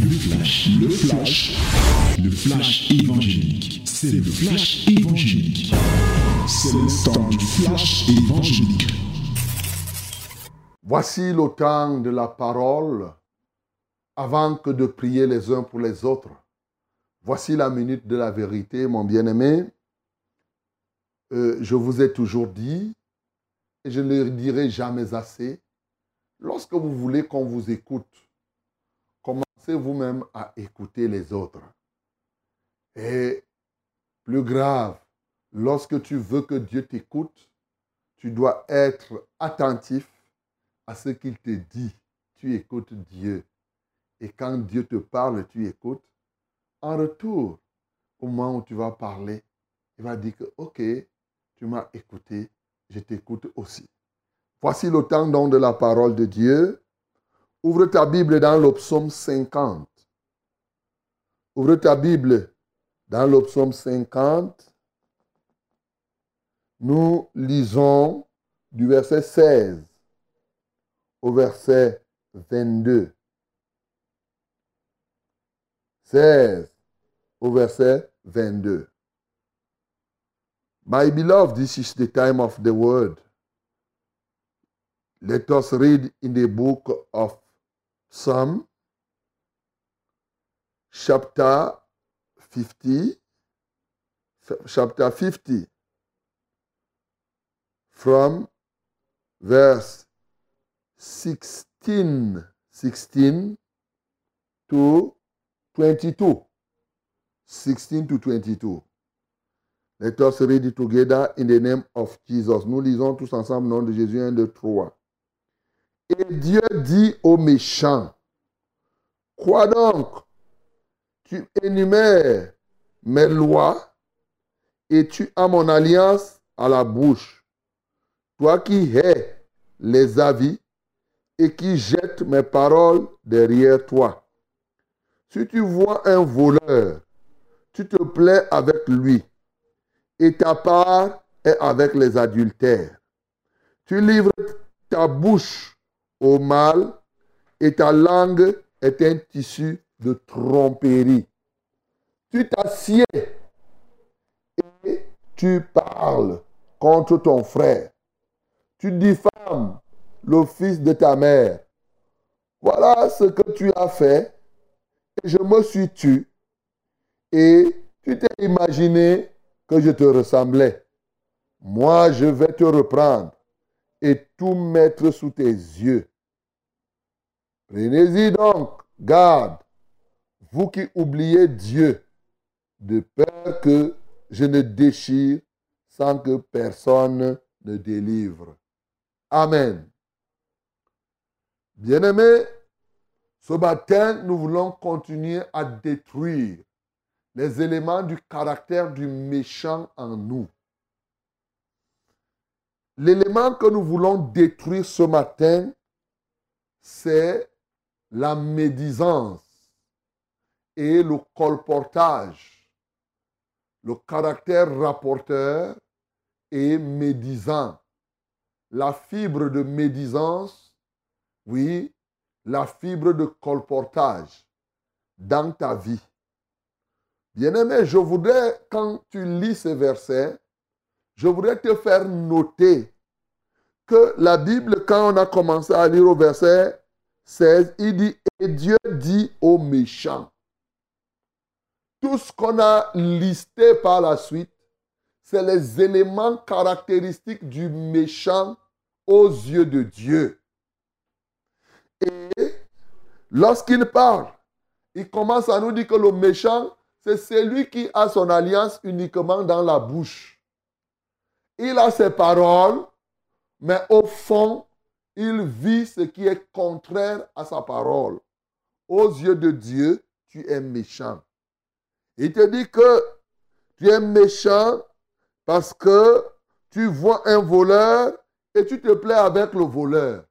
Le flash, le flash, le flash évangélique. C'est le flash évangélique. C'est le temps du flash évangélique. Voici le temps de la parole avant que de prier les uns pour les autres. Voici la minute de la vérité, mon bien-aimé. Euh, je vous ai toujours dit, et je ne le dirai jamais assez, lorsque vous voulez qu'on vous écoute, vous-même à écouter les autres. Et plus grave, lorsque tu veux que Dieu t'écoute, tu dois être attentif à ce qu'il te dit. Tu écoutes Dieu. Et quand Dieu te parle, tu écoutes. En retour, au moment où tu vas parler, il va dire que, OK, tu m'as écouté, je t'écoute aussi. Voici le temps donc de la parole de Dieu. Ouvre ta Bible dans le psaume 50. Ouvre ta Bible dans le psaume 50. Nous lisons du verset 16 au verset 22. 16 au verset 22. My beloved, this is the time of the word. Let us read in the book of Psalm, chapter 50, chapter 50, from verse 16, 16 to 22. 16 to 22. Let us read it together in the name of Jesus. Nous lisons tous ensemble nom de Jésus 1, 2, 3. Et Dieu dit aux méchants, quoi donc? Tu énumères mes lois et tu as mon alliance à la bouche. Toi qui hais les avis et qui jettes mes paroles derrière toi. Si tu vois un voleur, tu te plais avec lui, et ta part est avec les adultères. Tu livres ta bouche au mal, et ta langue est un tissu de tromperie. Tu t'assieds et tu parles contre ton frère. Tu diffames le fils de ta mère. Voilà ce que tu as fait. Et je me suis tu. Et tu t'es imaginé que je te ressemblais. Moi, je vais te reprendre et tout mettre sous tes yeux. Prenez-y donc garde, vous qui oubliez Dieu, de peur que je ne déchire sans que personne ne délivre. Amen. Bien-aimés, ce matin, nous voulons continuer à détruire les éléments du caractère du méchant en nous. L'élément que nous voulons détruire ce matin, c'est la médisance et le colportage, le caractère rapporteur et médisant. La fibre de médisance, oui, la fibre de colportage dans ta vie. Bien-aimé, je voudrais, quand tu lis ces versets, je voudrais te faire noter que la Bible, quand on a commencé à lire au verset 16, il dit, et Dieu dit aux méchants. Tout ce qu'on a listé par la suite, c'est les éléments caractéristiques du méchant aux yeux de Dieu. Et lorsqu'il parle, il commence à nous dire que le méchant, c'est celui qui a son alliance uniquement dans la bouche. Il a ses paroles, mais au fond, il vit ce qui est contraire à sa parole. Aux yeux de Dieu, tu es méchant. Il te dit que tu es méchant parce que tu vois un voleur et tu te plais avec le voleur.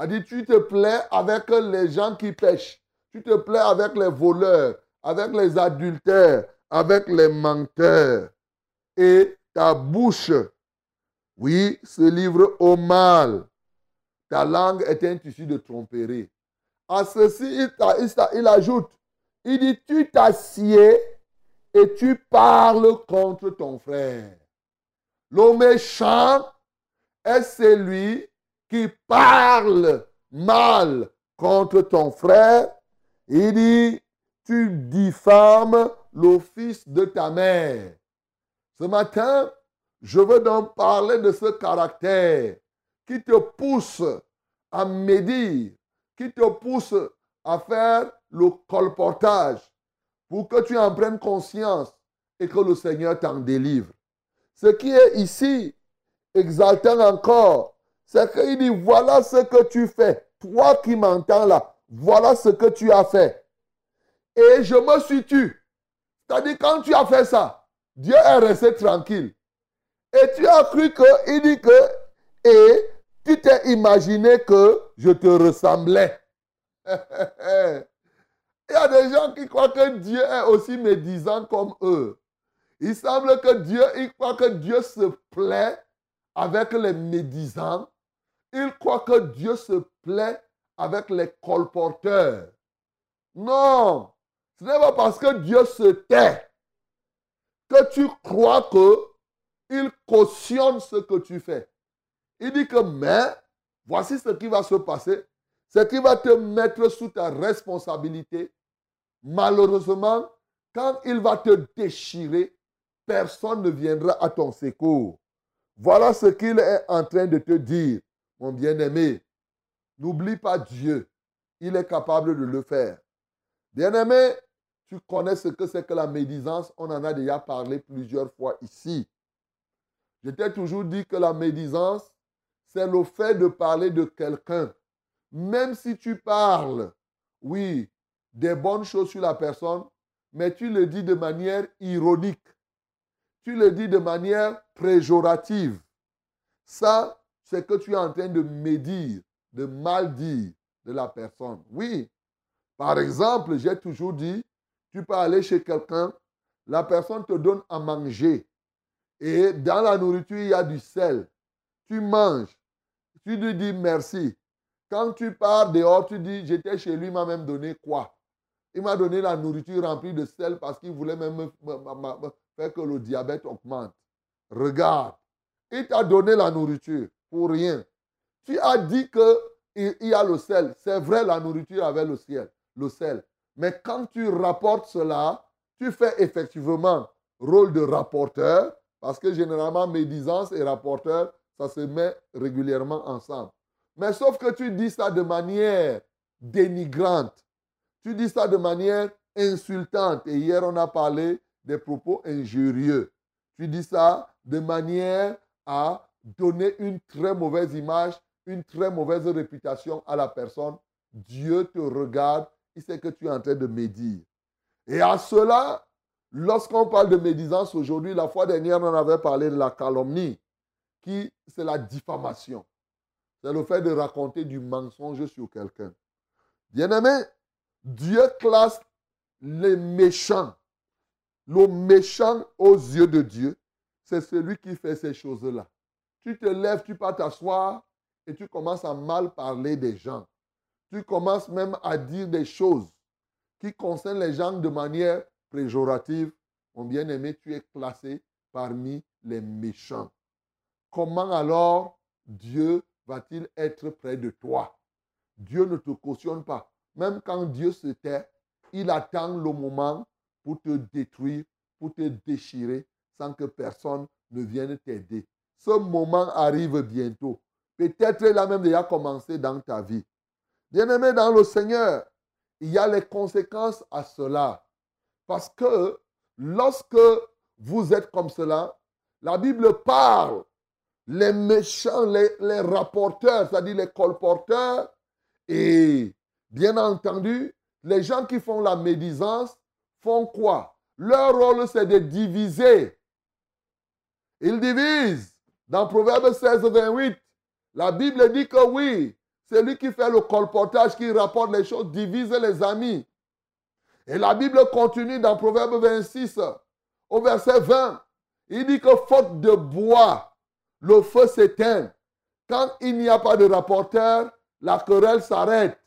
Il dit, tu te plais avec les gens qui pêchent. Tu te plais avec les voleurs avec les adultères, avec les menteurs. Et ta bouche, oui, se livre au mal. Ta langue est un tissu de tromperie. À ceci, il, il, ajoute, Il dit, tu t'assieds et tu parles contre ton frère. Le méchant est celui qui parle mal contre ton frère. Il dit, tu diffames l'office de ta mère. Ce matin, je veux donc parler de ce caractère qui te pousse à médire, qui te pousse à faire le colportage pour que tu en prennes conscience et que le Seigneur t'en délivre. Ce qui est ici exaltant encore, c'est qu'il dit, voilà ce que tu fais. Toi qui m'entends là, voilà ce que tu as fait. Et je me suis tu. C'est-à-dire, quand tu as fait ça, Dieu est resté tranquille. Et tu as cru que, il dit que, et tu t'es imaginé que je te ressemblais. Il y a des gens qui croient que Dieu est aussi médisant comme eux. Il semble que Dieu, il croit que Dieu se plaît avec les médisants. Il croit que Dieu se plaît avec les colporteurs. Non, ce n'est pas parce que Dieu se tait que tu crois que il cautionne ce que tu fais. Il dit que, mais, voici ce qui va se passer. C'est qu'il va te mettre sous ta responsabilité. Malheureusement, quand il va te déchirer, personne ne viendra à ton secours. Voilà ce qu'il est en train de te dire, mon bien-aimé. N'oublie pas Dieu. Il est capable de le faire. Bien-aimé, tu connais ce que c'est que la médisance. On en a déjà parlé plusieurs fois ici. Je t'ai toujours dit que la médisance, c'est le fait de parler de quelqu'un. Même si tu parles, oui, des bonnes choses sur la personne, mais tu le dis de manière ironique. Tu le dis de manière péjorative. Ça, c'est que tu es en train de médire, de mal dire de la personne. Oui. Par exemple, j'ai toujours dit, tu peux aller chez quelqu'un, la personne te donne à manger. Et dans la nourriture, il y a du sel. Tu manges. Tu lui dis merci. Quand tu pars dehors, tu dis, j'étais chez lui, il m'a même donné quoi? Il m'a donné la nourriture remplie de sel parce qu'il voulait même faire que le diabète augmente. Regarde, il t'a donné la nourriture pour rien. Tu as dit qu'il y a le sel. C'est vrai, la nourriture avait le ciel, le sel. Mais quand tu rapportes cela, tu fais effectivement rôle de rapporteur parce que généralement, médisance et rapporteur, ça se met régulièrement ensemble. Mais sauf que tu dis ça de manière dénigrante. Tu dis ça de manière insultante. Et hier, on a parlé des propos injurieux. Tu dis ça de manière à donner une très mauvaise image, une très mauvaise réputation à la personne. Dieu te regarde, il sait que tu es en train de médire. Et à cela, Lorsqu'on parle de médisance aujourd'hui, la fois dernière, on avait parlé de la calomnie, qui c'est la diffamation. C'est le fait de raconter du mensonge sur quelqu'un. Bien-aimé, Dieu classe les méchants. Le méchant aux yeux de Dieu, c'est celui qui fait ces choses-là. Tu te lèves, tu pars t'asseoir et tu commences à mal parler des gens. Tu commences même à dire des choses qui concernent les gens de manière péjorative, mon bien-aimé, tu es classé parmi les méchants. Comment alors Dieu va-t-il être près de toi? Dieu ne te cautionne pas. Même quand Dieu se tait, il attend le moment pour te détruire, pour te déchirer, sans que personne ne vienne t'aider. Ce moment arrive bientôt. Peut-être il a même déjà commencé dans ta vie. Bien-aimé dans le Seigneur, il y a les conséquences à cela. Parce que lorsque vous êtes comme cela, la Bible parle, les méchants, les, rapporteurs, c'est-à-dire les colporteurs, et bien entendu, les gens qui font la médisance font quoi? Leur rôle, c'est de diviser. Ils divisent. Dans Proverbe 16, 28, la Bible dit que oui, celui qui fait le colportage, qui rapporte les choses, divise les amis. Et la Bible continue dans Proverbe 26, au verset 20. Il dit que faute de bois, le feu s'éteint. Quand il n'y a pas de rapporteur, la querelle s'arrête.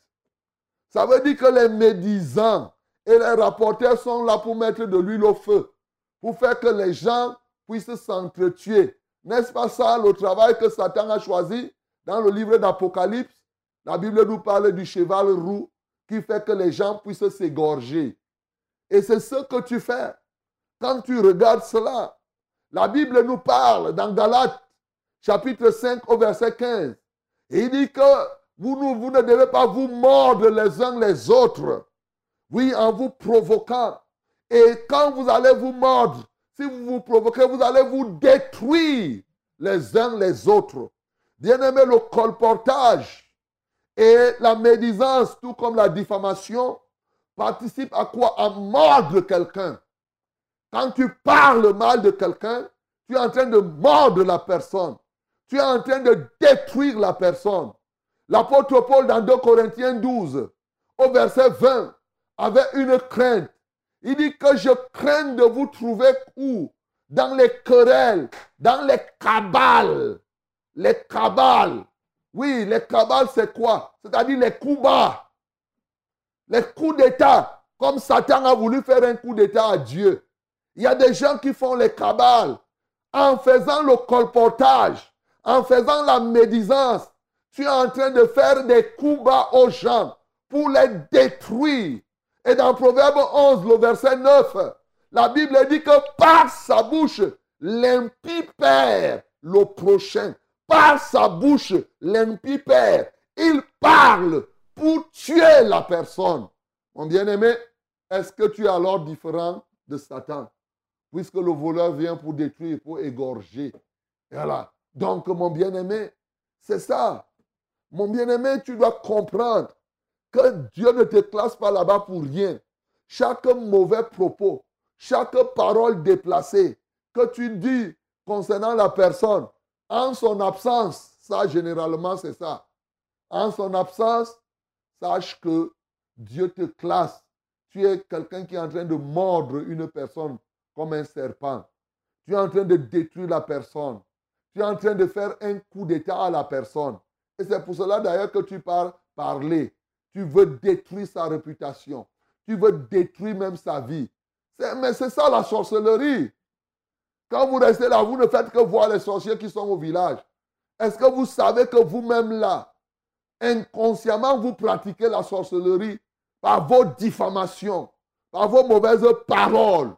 Ça veut dire que les médisants Et les rapporteurs sont là pour mettre de l'huile au feu, pour faire que les gens puissent s'entretuer. N'est-ce pas ça le travail que Satan a choisi dans le livre d'Apocalypse? La Bible nous parle du cheval roux qui fait que les gens puissent s'égorger. Et c'est ce que tu fais. Quand tu regardes cela, la Bible nous parle dans Galates, chapitre 5 au verset 15. Et il dit que vous, vous ne devez pas vous mordre les uns les autres. Oui, en vous provoquant. Et quand vous allez vous mordre, si vous vous provoquez, vous allez vous détruire les uns les autres. Bien-aimé, le colportage et la médisance, tout comme la diffamation, participent à quoi? À mordre quelqu'un. Quand tu parles mal de quelqu'un, tu es en train de mordre la personne. Tu es en train de détruire la personne. L'apôtre Paul dans 2 Corinthiens 12, au verset 20, avait une crainte. Il dit que je crains de vous trouver où? Dans les querelles, dans les cabales. Les cabales. Oui, les cabales, c'est quoi? C'est-à-dire les coups bas. Les coups d'État. Comme Satan a voulu faire un coup d'État à Dieu. Il y a des gens qui font les cabales en faisant le colportage, en faisant la médisance. Tu es en train de faire des coups bas aux gens pour les détruire. Et dans Proverbe 11, le verset 9, la Bible dit que par sa bouche, l'impie perd le prochain. Par sa bouche, l'impie perd. Il parle pour tuer la personne. Mon bien-aimé, est-ce que tu es alors différent de Satan? Puisque le voleur vient pour détruire, pour égorger. Voilà. Donc, mon bien-aimé, c'est ça. Mon bien-aimé, tu dois comprendre que Dieu ne te classe pas là-bas pour rien. Chaque mauvais propos, chaque parole déplacée que tu dis concernant la personne, en son absence, ça généralement c'est ça. En son absence, sache que Dieu te classe. Tu es quelqu'un qui est en train de mordre une personne comme un serpent. Tu es en train de détruire la personne. Tu es en train de faire un coup d'état à la personne. Et c'est pour cela d'ailleurs que tu parles parler. Tu veux détruire sa réputation. Tu veux détruire même sa vie. Mais c'est ça la sorcellerie. Quand vous restez là, vous ne faites que voir les sorciers qui sont au village. Est-ce que vous savez que vous-même là, inconsciemment, vous pratiquez la sorcellerie par vos diffamations, par vos mauvaises paroles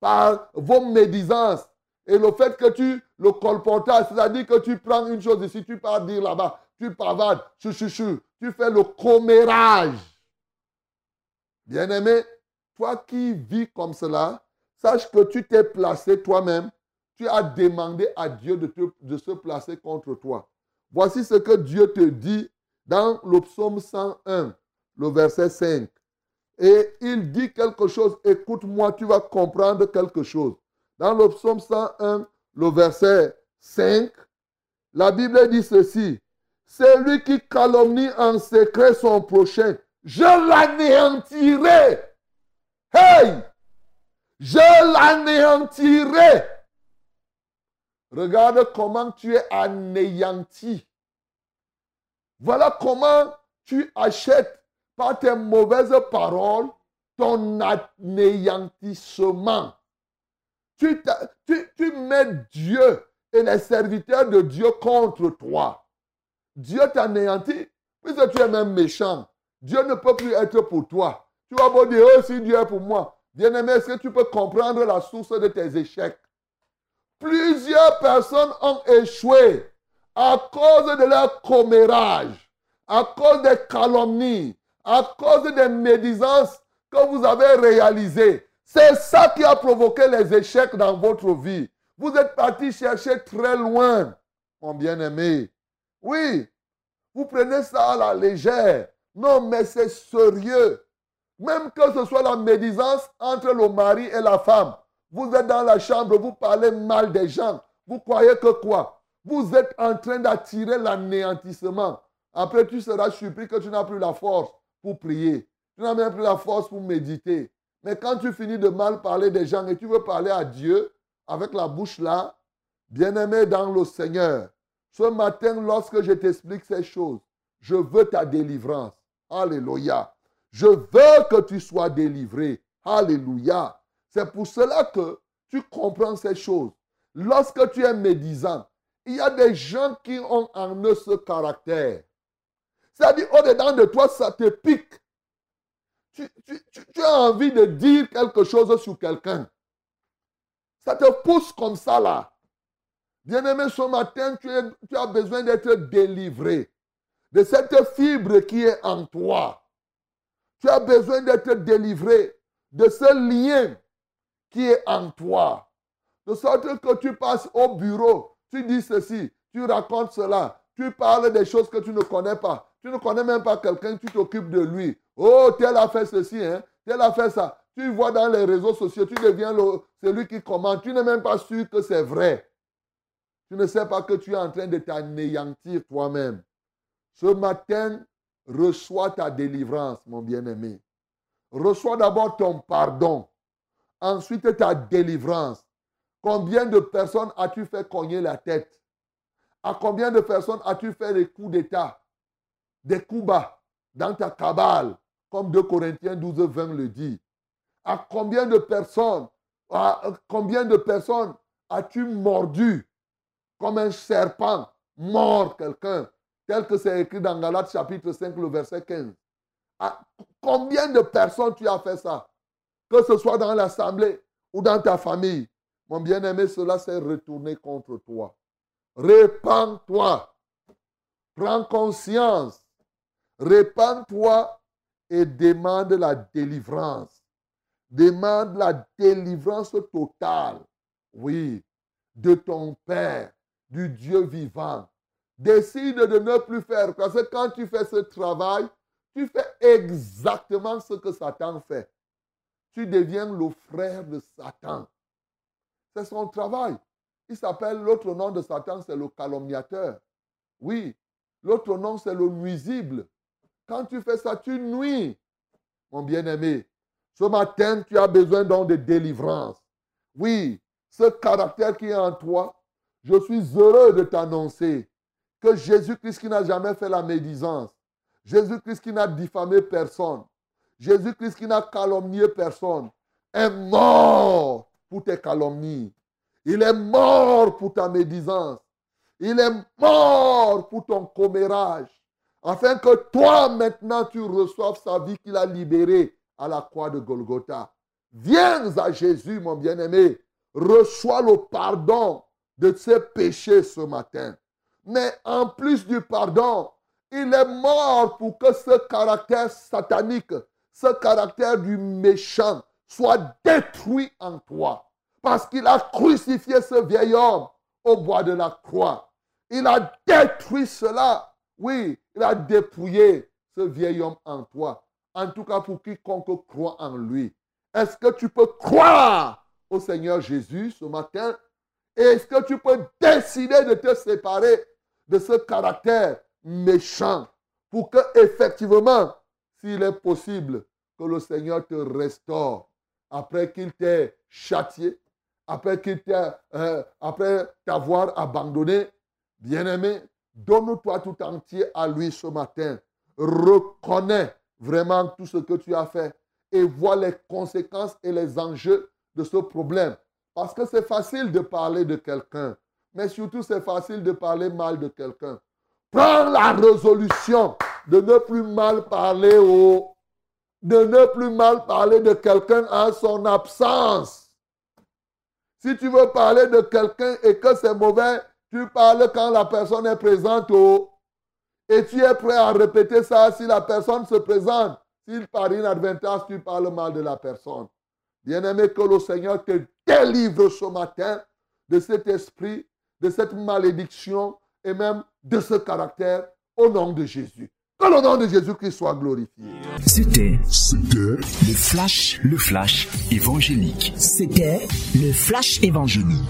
par vos médisances? Et le fait que tu le colportage, c'est-à-dire que tu prends une chose ici, tu pars dire là-bas, tu pavades, chou, tu fais le commérage. Bien-aimé, toi qui vis comme cela, sache que tu t'es placé toi-même, tu as demandé à Dieu de, se placer contre toi. Voici ce que Dieu te dit dans le psaume 101, le verset 5 et il dit quelque chose, écoute-moi, tu vas comprendre quelque chose. Dans le psaume 101, le verset 5, la Bible dit ceci. C'est lui qui calomnie en secret son prochain. Je l'anéantirai. Hey! Je l'anéantirai. Regarde comment tu es anéanti. Voilà comment tu achètes par tes mauvaises paroles ton anéantissement. Tu, tu, mets Dieu et les serviteurs de Dieu contre toi. Dieu t'anéantit, puisque tu es même méchant. Dieu ne peut plus être pour toi. Tu vas pas dire, oh, si Dieu est pour moi. Bien-aimé, est-ce que tu peux comprendre la source de tes échecs? Plusieurs personnes ont échoué à cause de leur commérage, à cause des calomnies, à cause des médisances que vous avez réalisées. C'est ça qui a provoqué les échecs dans votre vie. Vous êtes parti chercher très loin, mon bien-aimé. Oui, vous prenez ça à la légère. Non, mais c'est sérieux. Même que ce soit la médisance entre le mari et la femme. Vous êtes dans la chambre, vous parlez mal des gens. Vous croyez que quoi? Vous êtes en train d'attirer l'anéantissement. Après, tu seras surpris que tu n'as plus la force pour prier. Tu n'as même plus la force pour méditer. Mais quand tu finis de mal parler des gens et tu veux parler à Dieu avec la bouche là, bien-aimé dans le Seigneur, ce matin, lorsque je t'explique ces choses, je veux ta délivrance. Alléluia. Je veux que tu sois délivré. Alléluia. C'est pour cela que tu comprends ces choses. Lorsque tu es médisant, il y a des gens qui ont en eux ce caractère. C'est-à-dire, au-dedans de toi, ça te pique. Tu, as envie de dire quelque chose sur quelqu'un. Ça te pousse comme ça là. Bien-aimé, ce matin, tu, tu as besoin d'être délivré de cette fibre qui est en toi. Tu as besoin d'être délivré de ce lien qui est en toi. De sorte que tu passes au bureau, tu dis ceci, tu racontes cela, tu parles des choses que tu ne connais pas. Tu ne connais même pas quelqu'un, tu t'occupes de lui. Oh, tel a fait ceci, hein, tel a fait ça. Tu vois dans les réseaux sociaux, tu deviens celui qui commente. Tu n'es même pas sûr que c'est vrai. Tu ne sais pas que tu es en train de t'anéantir toi-même. Ce matin, reçois ta délivrance, mon bien-aimé. Reçois d'abord ton pardon. Ensuite, ta délivrance. Combien de personnes as-tu fait cogner la tête? À combien de personnes as-tu fait des coups d'état Des coups bas dans ta cabale, comme 2 Corinthiens 12, 20 le dit? À combien de personnes, à combien de personnes as-tu mordu comme un serpent mord quelqu'un, tel que c'est écrit dans Galates chapitre 5, le verset 15. À combien de personnes tu as fait ça? Que ce soit dans l'assemblée ou dans ta famille. Mon bien-aimé, cela s'est retourné contre toi. Répands-toi. Prends conscience. Répands-toi et demande la délivrance. Demande la délivrance totale. Oui, de ton Père, du Dieu vivant. Décide de ne plus faire. Parce que quand tu fais ce travail, tu fais exactement ce que Satan fait. Tu deviens le frère de Satan. C'est son travail. Il s'appelle, l'autre nom de Satan, c'est le calomniateur. Oui, l'autre nom, c'est le nuisible. Quand tu fais ça, tu nuis, mon bien-aimé. Ce matin, tu as besoin donc de délivrance. Oui, ce caractère qui est en toi, je suis heureux de t'annoncer que Jésus-Christ qui n'a jamais fait la médisance, Jésus-Christ qui n'a diffamé personne, Jésus-Christ qui n'a calomnié personne, est mort pour tes calomnies. Il est mort pour ta médisance. Il est mort pour ton commérage. Afin que toi maintenant tu reçoives sa vie qu'il a libérée à la croix de Golgotha. Viens à Jésus, mon bien-aimé. Reçois le pardon de ses péchés ce matin. Mais en plus du pardon, il est mort pour que ce caractère satanique, ce caractère du méchant soit détruit en toi. Parce qu'il a crucifié ce vieil homme au bois de la croix. Il a détruit cela. Oui, il a dépouillé ce vieil homme en toi. En tout cas, pour quiconque croit en lui. Est-ce que tu peux croire au Seigneur Jésus ce matin? Est-ce que tu peux décider de te séparer de ce caractère méchant pour que effectivement, s'il est possible, que le Seigneur te restaure après qu'il t'ait châtié, après qu'il t'ait, euh, après t'avoir abandonné, bien-aimé, donne-toi tout entier à lui ce matin. Reconnais vraiment tout ce que tu as fait et vois les conséquences et les enjeux de ce problème. Parce que c'est facile de parler de quelqu'un, mais surtout c'est facile de parler mal de quelqu'un. Prends la résolution de ne plus mal parler au, de ne plus mal parler de quelqu'un en son absence. Si tu veux parler de quelqu'un et que c'est mauvais, tu parles quand la personne est présente au, et tu es prêt à répéter ça si la personne se présente. S'il par inadvertance, tu parles mal de la personne. Bien-aimé, que le Seigneur te délivre ce matin de cet esprit, de cette malédiction et même de ce caractère au nom de Jésus. Que le nom de Jésus-Christ soit glorifié. C'était, c'était le flash, le flash évangélique. C'était le flash évangélique.